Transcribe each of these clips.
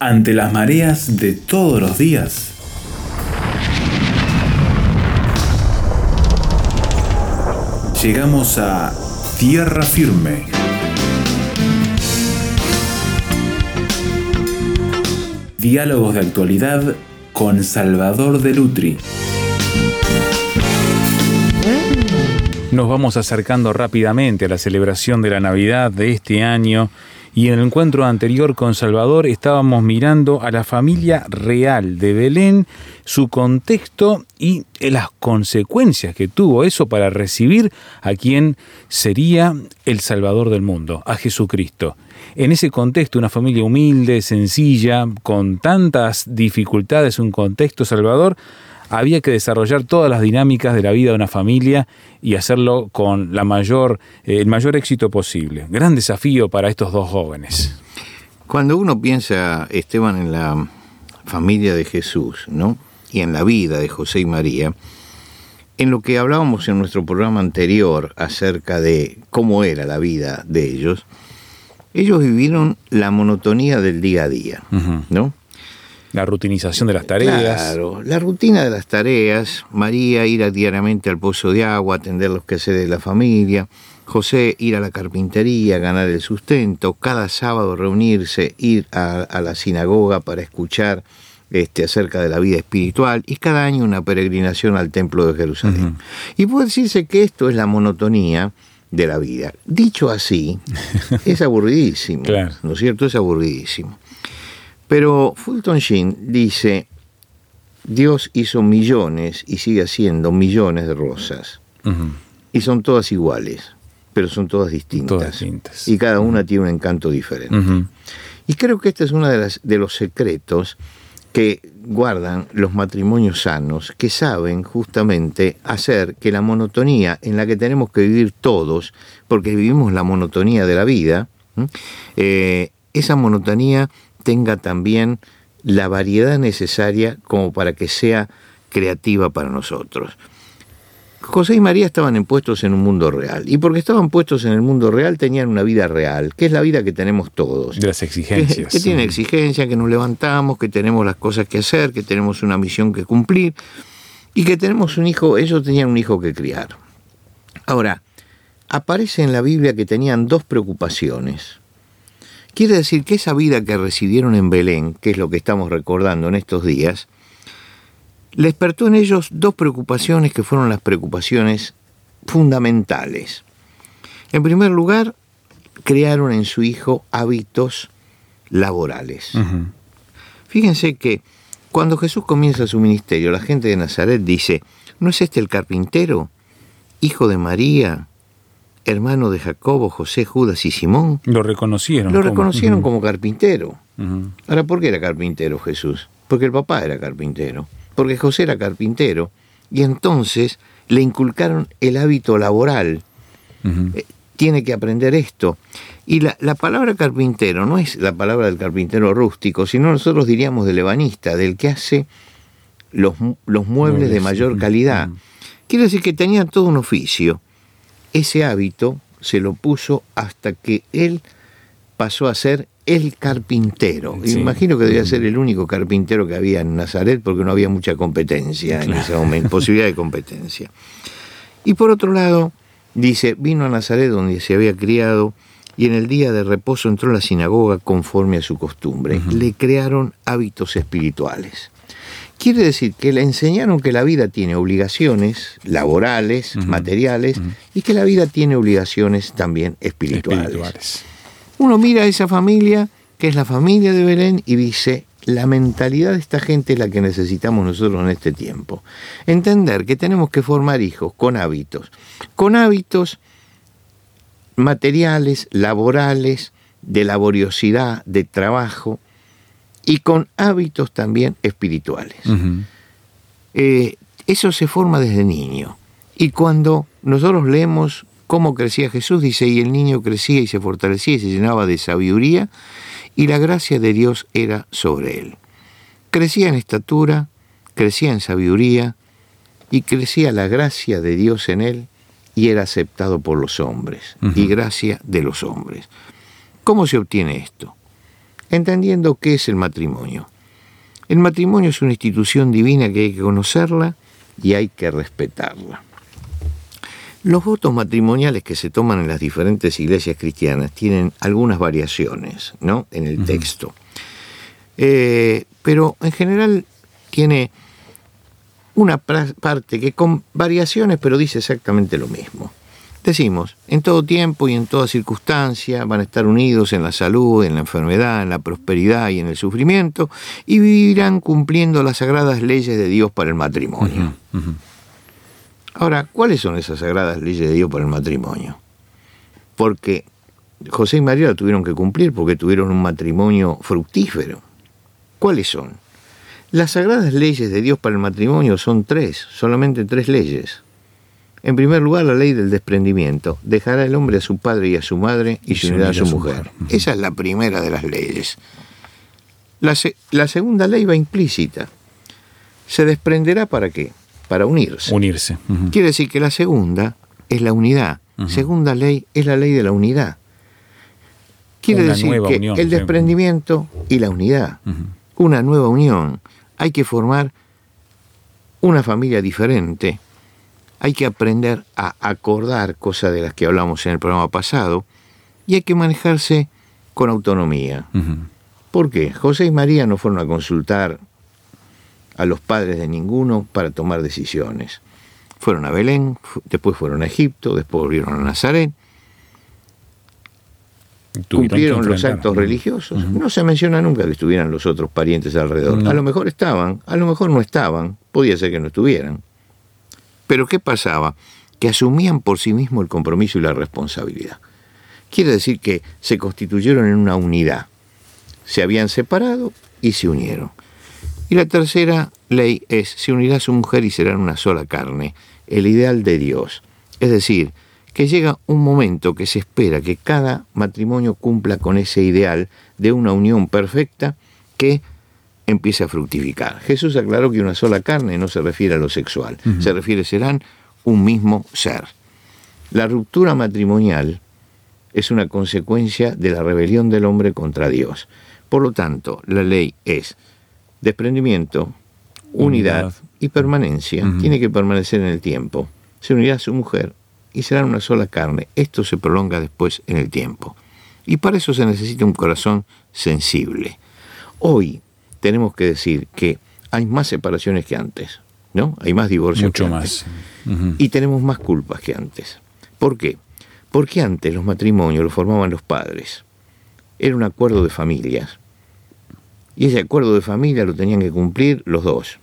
ante las mareas de todos los días. Llegamos a tierra firme. Diálogos de actualidad con Salvador de Lutri. Nos vamos acercando rápidamente a la celebración de la Navidad de este año y en el encuentro anterior con Salvador estábamos mirando a la familia real de Belén, su contexto y las consecuencias que tuvo eso para recibir a quien sería el Salvador del mundo, a Jesucristo. En ese contexto, una familia humilde, sencilla, con tantas dificultades, un contexto salvador, había que desarrollar todas las dinámicas de la vida de una familia y hacerlo con la mayor, eh, el mayor éxito posible. Gran desafío para estos dos jóvenes. Cuando uno piensa, Esteban, en la familia de Jesús, ¿no? Y en la vida de José y María, en lo que hablábamos en nuestro programa anterior acerca de cómo era la vida de ellos, ellos vivieron la monotonía del día a día, ¿no? La rutinización de las tareas. Claro, la rutina de las tareas. María ir diariamente al pozo de agua, atender los quehaceres de la familia. José ir a la carpintería, ganar el sustento. Cada sábado reunirse, ir a, la sinagoga para escuchar este, acerca de la vida espiritual. Y cada año una peregrinación al templo de Jerusalén. Y puede decirse que esto es la monotonía de la vida. Dicho así, es aburridísimo. ¿No es cierto? Es aburridísimo. Pero Fulton Sheen dice, Dios hizo millones y sigue haciendo millones de rosas. Y son todas iguales, pero son todas distintas. Y cada una tiene un encanto diferente. Y creo que este es uno de, las, de los secretos que guardan los matrimonios sanos, que saben justamente hacer que la monotonía en la que tenemos que vivir todos, porque vivimos la monotonía de la vida, eh, esa monotonía tenga también la variedad necesaria como para que sea creativa para nosotros. José y María estaban puestos en un mundo real. Y porque estaban puestos en el mundo real, tenían una vida real, que es la vida que tenemos todos. De las exigencias. Que, tiene exigencia, que nos levantamos, que tenemos las cosas que hacer, que tenemos una misión que cumplir y que tenemos un hijo, ellos tenían un hijo que criar. Ahora, aparece en la Biblia que tenían dos preocupaciones. Quiere decir que esa vida que recibieron en Belén, que es lo que estamos recordando en estos días, les despertó en ellos dos preocupaciones que fueron las preocupaciones fundamentales. En primer lugar, crearon en su hijo hábitos laborales. Fíjense que cuando Jesús comienza su ministerio, la gente de Nazaret dice, ¿no es este el carpintero, hijo de María, hermano de Jacobo, José, Judas y Simón. Lo reconocieron. Lo reconocieron como carpintero. Ahora, ¿por qué era carpintero Jesús? Porque el papá era carpintero, porque José era carpintero, y entonces le inculcaron el hábito laboral. Eh, tiene que aprender esto. Y la, palabra carpintero no es la palabra del carpintero rústico, sino nosotros diríamos del ebanista, del que hace los, muebles, de mayor calidad. Quiere decir que tenían todo un oficio ese hábito se lo puso hasta que él pasó a ser el carpintero. Imagino que debía ser el único carpintero que había en Nazaret porque no había mucha competencia en ese momento, posibilidad de competencia. Y por otro lado, dice, vino a Nazaret donde se había criado y en el día de reposo entró a la sinagoga conforme a su costumbre. Le crearon hábitos espirituales. Quiere decir que le enseñaron que la vida tiene obligaciones laborales, materiales, y que la vida tiene obligaciones también espirituales. Uno mira a esa familia, que es la familia de Belén, y dice, la mentalidad de esta gente es la que necesitamos nosotros en este tiempo. Entender que tenemos que formar hijos con hábitos, con hábitos materiales, laborales, de laboriosidad, de trabajo, y con hábitos también espirituales. Eh, eso se forma desde niño. Y cuando nosotros leemos cómo crecía Jesús, dice, y el niño crecía y se fortalecía y se llenaba de sabiduría, y la gracia de Dios era sobre él. Crecía en estatura, crecía en sabiduría, y crecía la gracia de Dios en él, y era aceptado por los hombres, y gracia de los hombres. ¿Cómo se obtiene esto? Entendiendo qué es el matrimonio. El matrimonio es una institución divina que hay que conocerla y hay que respetarla. Los votos matrimoniales que se toman en las diferentes iglesias cristianas tienen algunas variaciones ¿no? en el texto. Eh, pero en general tiene una parte que con variaciones, pero dice exactamente lo mismo. Decimos, en todo tiempo y en toda circunstancia van a estar unidos en la salud, en la enfermedad, en la prosperidad y en el sufrimiento, y vivirán cumpliendo las sagradas leyes de Dios para el matrimonio. Ahora, ¿cuáles son esas sagradas leyes de Dios para el matrimonio? Porque José y María lo tuvieron que cumplir porque tuvieron un matrimonio fructífero. ¿Cuáles son? Las sagradas leyes de Dios para el matrimonio son tres, solamente tres leyes. En primer lugar, la ley del desprendimiento. Dejará el hombre a su padre y a su madre y, se unirá a su, mujer. Esa es la primera de las leyes. La, la, segunda ley va implícita. Se desprenderá para qué? Para unirse. Unirse. Quiere decir que la segunda es la unidad. Segunda ley es la ley de la unidad. Quiere decir que el desprendimiento y la unidad. Una nueva unión. Hay que formar una familia diferente hay que aprender a acordar cosas de las que hablamos en el programa pasado y hay que manejarse con autonomía. ¿Por qué? José y María no fueron a consultar a los padres de ninguno para tomar decisiones. Fueron a Belén, después fueron a Egipto, después volvieron a Nazaret, cumplieron los actos religiosos. No se menciona nunca que estuvieran los otros parientes alrededor. A lo mejor estaban, a lo mejor no estaban, podía ser que no estuvieran. Pero ¿qué pasaba? Que asumían por sí mismos el compromiso y la responsabilidad. Quiere decir que se constituyeron en una unidad. Se habían separado y se unieron. Y la tercera ley es, se unirá su mujer y serán una sola carne, el ideal de Dios. Es decir, que llega un momento que se espera que cada matrimonio cumpla con ese ideal de una unión perfecta que empiece a fructificar. Jesús aclaró que una sola carne no se refiere a lo sexual, se refiere serán un mismo ser. La ruptura matrimonial es una consecuencia de la rebelión del hombre contra Dios. Por lo tanto, la ley es desprendimiento, unidad, y permanencia. Tiene que permanecer en el tiempo. Se unirá a su mujer y serán una sola carne. Esto se prolonga después en el tiempo. Y para eso se necesita un corazón sensible. Hoy, tenemos que decir que hay más separaciones que antes, ¿no? Hay más divorcios Mucho que más. antes. Y tenemos más culpas que antes. ¿Por qué? Porque antes los matrimonios los formaban los padres. Era un acuerdo de familias. Y ese acuerdo de familia lo tenían que cumplir los dos.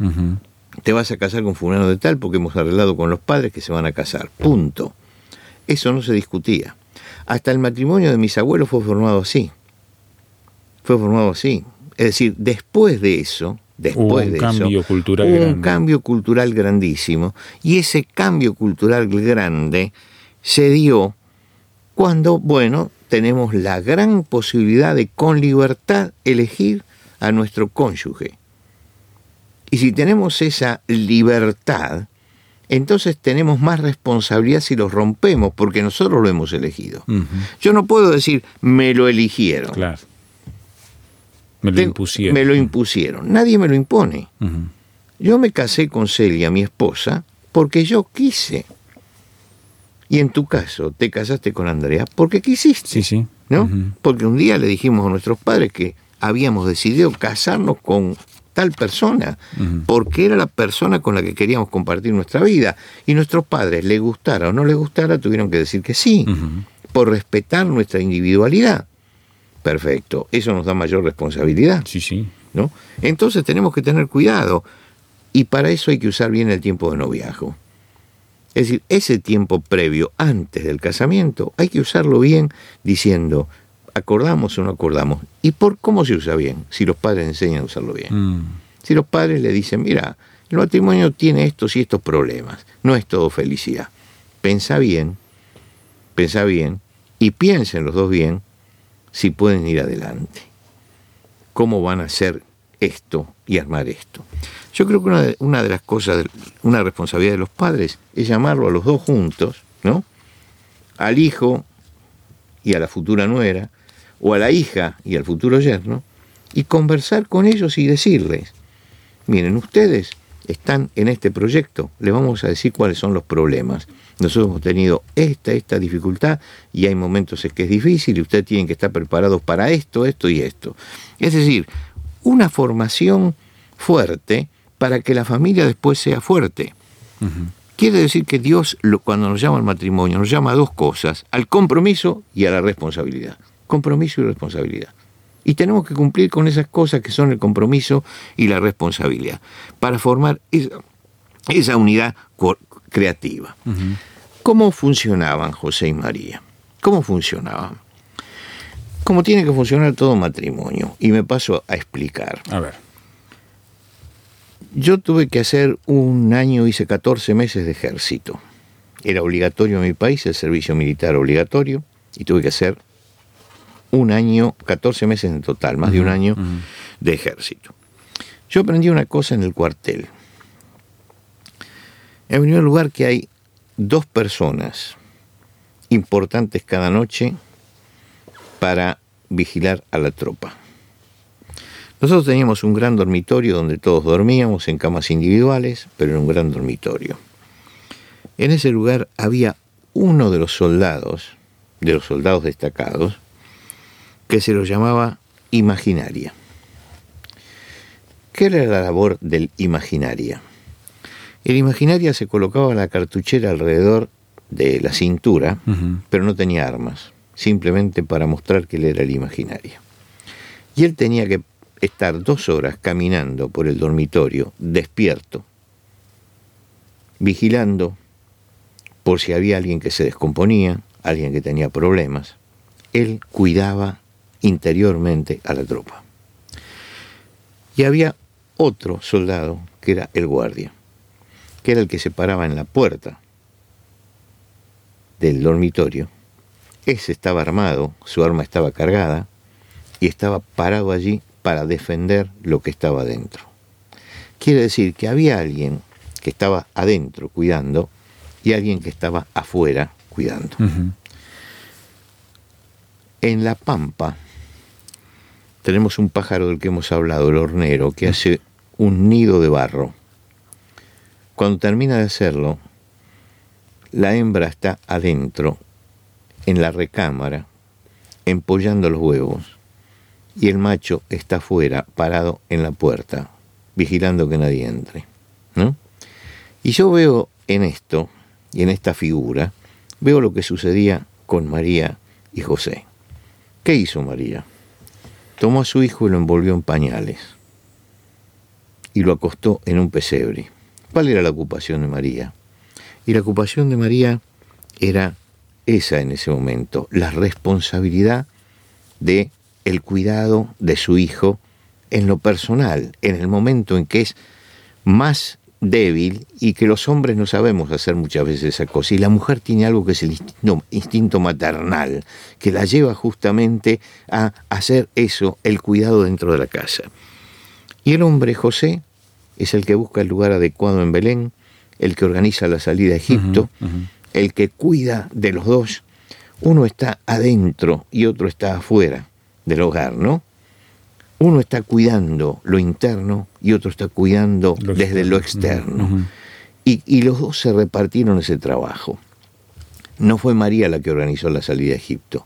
Te vas a casar con fulano de tal porque hemos arreglado con los padres que se van a casar. Punto. Eso no se discutía. Hasta el matrimonio de mis abuelos fue formado así. Fue formado así. Es decir, después de eso, después un de cambio eso, cultural hubo un grande. cambio cultural grandísimo. Y ese cambio cultural grande se dio cuando, bueno, tenemos la gran posibilidad de con libertad elegir a nuestro cónyuge. Y si tenemos esa libertad, entonces tenemos más responsabilidad si los rompemos, porque nosotros lo hemos elegido. Yo no puedo decir, me lo eligieron. Claro. Me lo impusieron. Me lo impusieron. Nadie me lo impone. Yo me casé con Celia, mi esposa, porque yo quise. Y en tu caso, te casaste con Andrea porque quisiste. Sí, sí. ¿no? Porque un día le dijimos a nuestros padres que habíamos decidido casarnos con tal persona, porque era la persona con la que queríamos compartir nuestra vida. Y nuestros padres, le gustara o no les gustara, tuvieron que decir que sí, por respetar nuestra individualidad. Perfecto, eso nos da mayor responsabilidad. Sí, sí. ¿no? Entonces tenemos que tener cuidado y para eso hay que usar bien el tiempo de noviazgo. Es decir, ese tiempo previo, antes del casamiento, hay que usarlo bien diciendo, acordamos o no acordamos. ¿Y por cómo se usa bien? Si los padres enseñan a usarlo bien. Mm. Si los padres le dicen, mira, el matrimonio tiene estos y estos problemas, no es todo felicidad. Pensa bien, pensa bien y piensen los dos bien si pueden ir adelante. ¿Cómo van a hacer esto y armar esto? Yo creo que una de, las cosas, una responsabilidad de los padres es llamarlo a los dos juntos, ¿no? Al hijo y a la futura nuera, o a la hija y al futuro yerno, y conversar con ellos y decirles, miren, ustedes están en este proyecto, le vamos a decir cuáles son los problemas. Nosotros hemos tenido esta, esta dificultad y hay momentos en que es difícil y ustedes tienen que estar preparados para esto, esto y esto. Es decir, una formación fuerte para que la familia después sea fuerte. Quiere decir que Dios, cuando nos llama al matrimonio, nos llama a dos cosas, al compromiso y a la responsabilidad. Compromiso y responsabilidad. Y tenemos que cumplir con esas cosas que son el compromiso y la responsabilidad, para formar esa, unidad creativa. ¿Cómo funcionaban José y María? ¿Cómo funcionaban? Como tiene que funcionar todo matrimonio. Y me paso a explicar. A ver. Yo tuve que hacer un año, hice 14 meses de ejército. Era obligatorio en mi país el servicio militar obligatorio y tuve que hacer un año, 14 meses en total, más de un año de ejército. Yo aprendí una cosa en el cuartel. En primer lugar que hay dos personas importantes cada noche para vigilar a la tropa. Nosotros teníamos un gran dormitorio donde todos dormíamos en camas individuales, pero en un gran dormitorio. En ese lugar había uno de los soldados, de los soldados destacados, que se lo llamaba imaginaria. ¿Qué era la labor del imaginaria? El imaginaria se colocaba la cartuchera alrededor de la cintura, pero no tenía armas, simplemente para mostrar que él era el imaginaria. Y él tenía que estar dos horas caminando por el dormitorio, despierto, vigilando por si había alguien que se descomponía, alguien que tenía problemas. Él cuidaba interiormente a la tropa. Y había otro soldado que era el guardia, que era el que se paraba en la puerta del dormitorio. Ese estaba armado, su arma estaba cargada y estaba parado allí para defender lo que estaba adentro. Quiere decir que había alguien que estaba adentro cuidando y alguien que estaba afuera cuidando. En la pampa tenemos un pájaro del que hemos hablado, el hornero, que hace un nido de barro. Cuando termina de hacerlo, la hembra está adentro, en la recámara, empollando los huevos, y el macho está afuera, parado en la puerta, vigilando que nadie entre. ¿no? Y yo veo en esto, y en esta figura, veo lo que sucedía con María y José. ¿Qué hizo María? Tomó a su hijo y lo envolvió en pañales y lo acostó en un pesebre. ¿Cuál era la ocupación de María? Y la ocupación de María era esa en ese momento, la responsabilidad de el cuidado de su hijo en lo personal, en el momento en que es más débil y que los hombres no sabemos hacer muchas veces esa cosa. Y la mujer tiene algo que es el instinto, maternal, que la lleva justamente a hacer eso, el cuidado dentro de la casa. Y el hombre, José, es el que busca el lugar adecuado en Belén, el que organiza la salida a Egipto, el que cuida de los dos. Uno está adentro y otro está afuera del hogar, ¿no? Uno está cuidando lo interno y otro está cuidando desde lo externo. y, los dos se repartieron ese trabajo. No fue María la que organizó la salida a Egipto.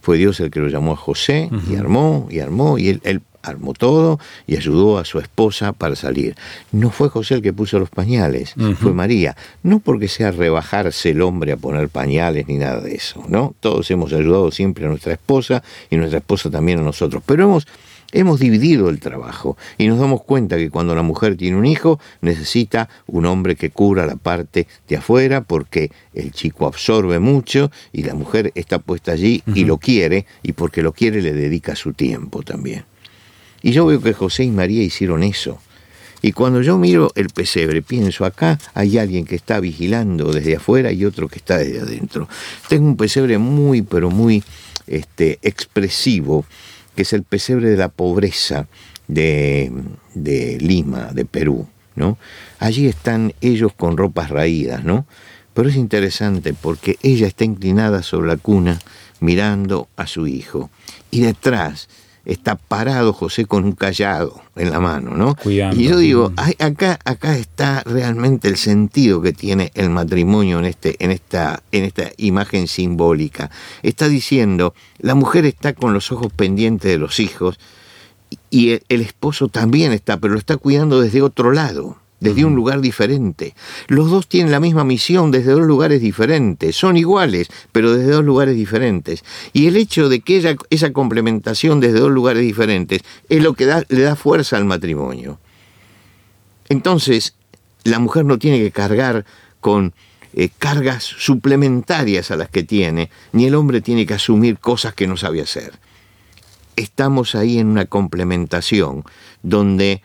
Fue Dios el que lo llamó a José y armó y armó y él, armó todo y ayudó a su esposa para salir. No fue José el que puso los pañales, fue María. No porque sea rebajarse el hombre a poner pañales ni nada de eso, ¿no? Todos hemos ayudado siempre a nuestra esposa y nuestra esposa también a nosotros. Pero hemos Hemos dividido el trabajo y nos damos cuenta que cuando la mujer tiene un hijo necesita un hombre que cubra la parte de afuera porque el chico absorbe mucho y la mujer está puesta allí y lo quiere y porque lo quiere le dedica su tiempo también. Y yo veo que José y María hicieron eso. Y cuando yo miro el pesebre, pienso, acá hay alguien que está vigilando desde afuera y otro que está desde adentro. Tengo un pesebre muy, pero muy este, expresivo que es el pesebre de la pobreza de, Lima, de Perú. ¿no? Allí están ellos con ropas raídas, ¿no? Pero es interesante porque ella está inclinada sobre la cuna mirando a su hijo. Y detrás está parado José con un callado en la mano, ¿no? Cuidando. Y yo digo, ay, acá, acá está realmente el sentido que tiene el matrimonio en, este, en, esta, en esta imagen simbólica. Está diciendo, la mujer está con los ojos pendientes de los hijos y el, el esposo también está, pero lo está cuidando desde otro lado desde un lugar diferente. Los dos tienen la misma misión desde dos lugares diferentes, son iguales, pero desde dos lugares diferentes. Y el hecho de que ella, esa complementación desde dos lugares diferentes es lo que da, le da fuerza al matrimonio. Entonces, la mujer no tiene que cargar con eh, cargas suplementarias a las que tiene, ni el hombre tiene que asumir cosas que no sabe hacer. Estamos ahí en una complementación donde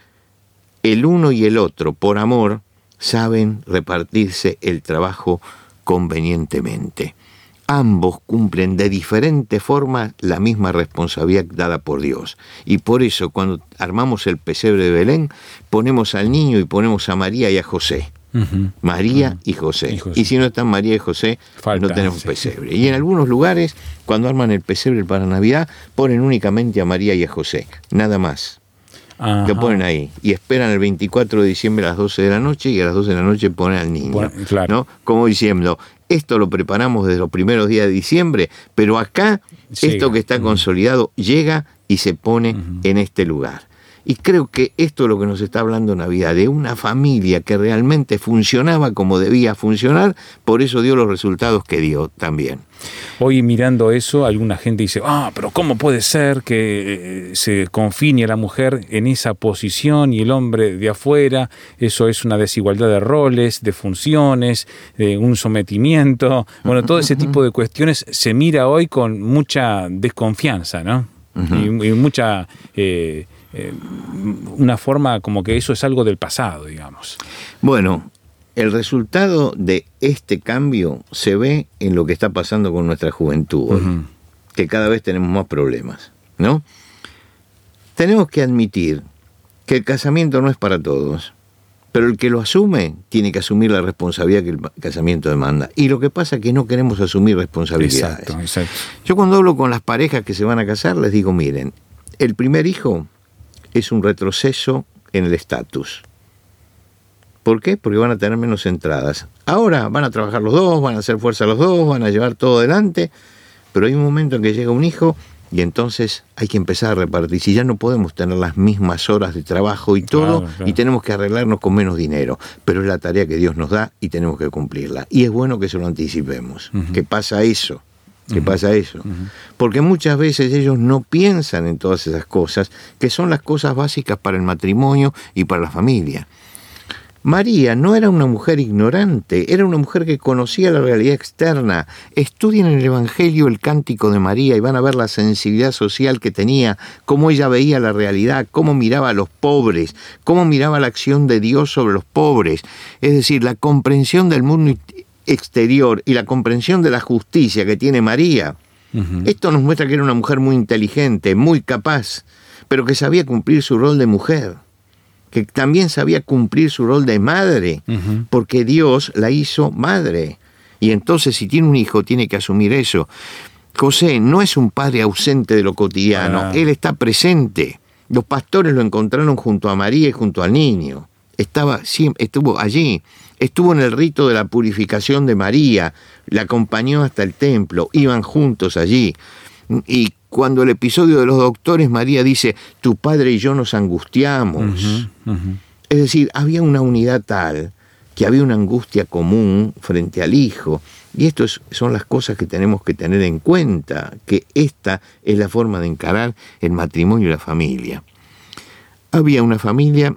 el uno y el otro, por amor, saben repartirse el trabajo convenientemente. Ambos cumplen de diferente forma la misma responsabilidad dada por Dios. Y por eso cuando armamos el pesebre de Belén, ponemos al niño y ponemos a María y a José. María y, José. Y José. Y si no están María y José, Falta, no tenemos sí. pesebre. Y en algunos lugares, cuando arman el pesebre para Navidad, ponen únicamente a María y a José. Nada más. Ajá. Lo ponen ahí y esperan el 24 de diciembre a las 12 de la noche y a las 12 de la noche ponen al niño. Bueno, claro. ¿no? Como diciendo, esto lo preparamos desde los primeros días de diciembre, pero acá Llega. esto que está consolidado llega y se pone en este lugar. Y creo que esto es lo que nos está hablando Navidad, de una familia que realmente funcionaba como debía funcionar, por eso dio los resultados que dio también. Hoy mirando eso, alguna gente dice, ah, pero ¿cómo puede ser que eh, se confine a la mujer en esa posición y el hombre de afuera? Eso es una desigualdad de roles, de funciones, de un sometimiento. Bueno, todo ese tipo de cuestiones se mira hoy con mucha desconfianza, ¿no? y, y mucha... eh, eh, una forma como que eso es algo del pasado, digamos. Bueno, el resultado de este cambio se ve en lo que está pasando con nuestra juventud hoy, que cada vez tenemos más problemas, ¿no? Tenemos que admitir que el casamiento no es para todos, pero el que lo asume tiene que asumir la responsabilidad que el casamiento demanda. Y lo que pasa es que no queremos asumir responsabilidades. Exacto, exacto. Yo cuando hablo con las parejas que se van a casar les digo, miren, el primer hijo es un retroceso en el estatus. ¿Por qué? Porque van a tener menos entradas. Ahora van a trabajar los dos, van a hacer fuerza los dos, van a llevar todo adelante, pero hay un momento en que llega un hijo y entonces hay que empezar a repartir. Si ya no podemos tener las mismas horas de trabajo y todo, Claro, claro. y tenemos que arreglarnos con menos dinero, pero es la tarea que Dios nos da y tenemos que cumplirla. Y es bueno que se lo anticipemos, que pasa eso. Que pasa eso? Porque muchas veces ellos no piensan en todas esas cosas, que son las cosas básicas para el matrimonio y para la familia. María no era una mujer ignorante, era una mujer que conocía la realidad externa. Estudien en el Evangelio el cántico de María y van a ver la sensibilidad social que tenía, cómo ella veía la realidad, cómo miraba a los pobres, cómo miraba la acción de Dios sobre los pobres. Es decir, la comprensión del mundo exterior y la comprensión de la justicia que tiene María. Esto nos muestra que era una mujer muy inteligente, muy capaz, pero que sabía cumplir su rol de mujer, que también sabía cumplir su rol de madre, porque Dios la hizo madre. Y entonces si tiene un hijo tiene que asumir eso. José no es un padre ausente de lo cotidiano, Ah. él está presente. Los pastores lo encontraron junto a María y junto al niño. Estaba estuvo allí, estuvo en el rito de la purificación de María, la acompañó hasta el templo, iban juntos allí. Y cuando el episodio de los doctores, María dice, tu padre y yo nos angustiamos. Es decir, había una unidad tal que había una angustia común frente al hijo. Y estas son las cosas que tenemos que tener en cuenta, que esta es la forma de encarar el matrimonio y la familia. Había una familia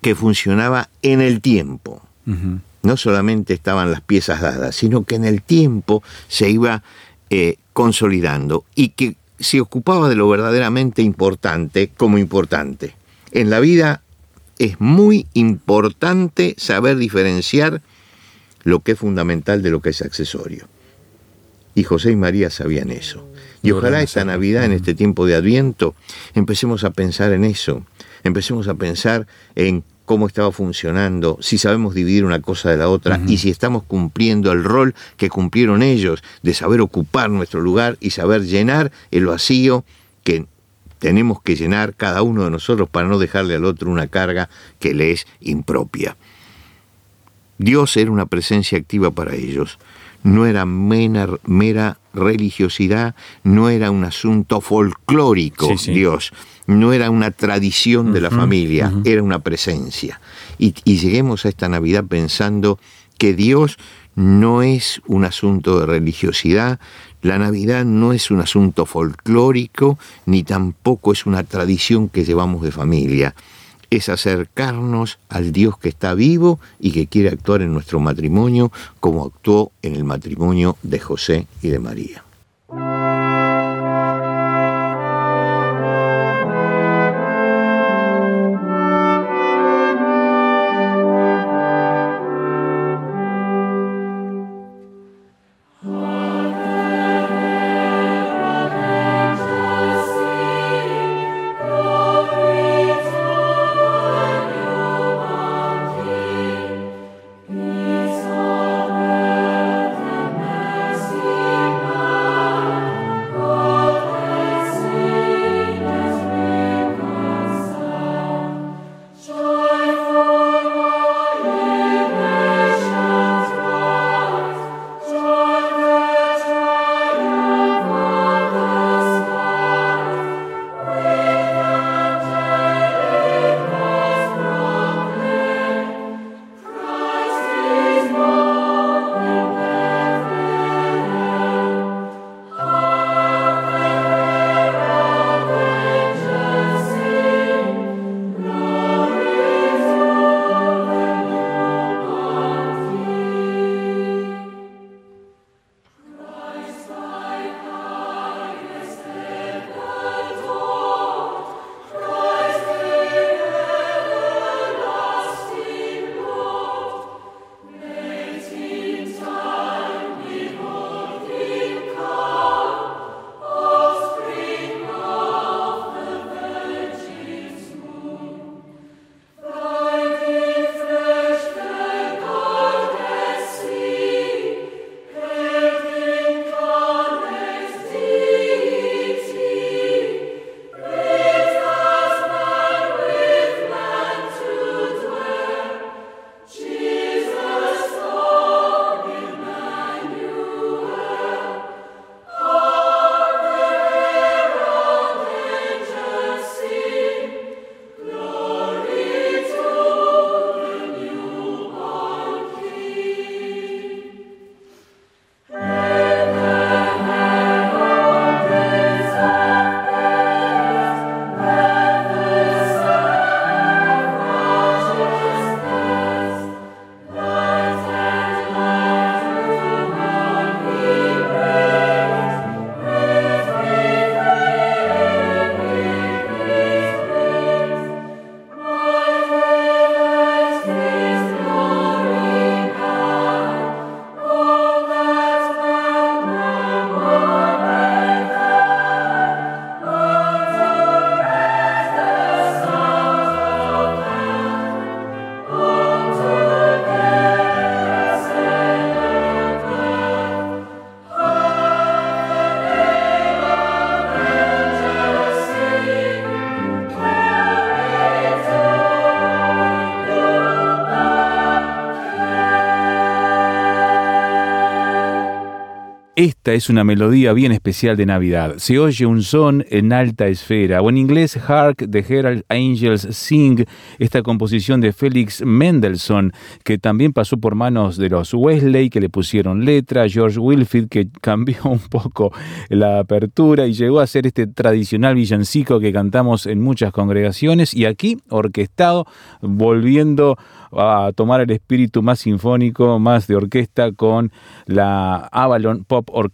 que funcionaba en el tiempo. No solamente estaban las piezas dadas, sino que en el tiempo se iba eh, consolidando y que se ocupaba de lo verdaderamente importante como importante. En la vida es muy importante saber diferenciar lo que es fundamental de lo que es accesorio. Y José y María sabían eso. Y ojalá esta. Navidad, en este tiempo de Adviento, empecemos a pensar en eso. Empecemos a pensar en cómo estaba funcionando, si sabemos dividir una cosa de la otra y si estamos cumpliendo el rol que cumplieron ellos de saber ocupar nuestro lugar y saber llenar el vacío que tenemos que llenar cada uno de nosotros para no dejarle al otro una carga que le es impropia. Dios era una presencia activa para ellos. No era mera, religiosidad, no era un asunto folclórico, Dios, no era una tradición de la familia, era una presencia. y lleguemos a esta Navidad pensando que Dios no es un asunto de religiosidad, la Navidad no es un asunto folclórico, ni tampoco es una tradición que llevamos de familia. Es acercarnos al Dios que está vivo y que quiere actuar en nuestro matrimonio como actuó en el matrimonio de José y de María. Ready? Esta es una melodía bien especial de Navidad. Se oye un son en alta esfera, o en inglés Hark the Herald Angels Sing, esta composición de Felix Mendelssohn, que también pasó por manos de los Wesley, que le pusieron letra, George Wilfield, que cambió un poco la apertura y llegó a ser este tradicional villancico que cantamos en muchas congregaciones, y aquí orquestado, volviendo a tomar el espíritu más sinfónico, más de orquesta, con la Avalon Pop Orchestra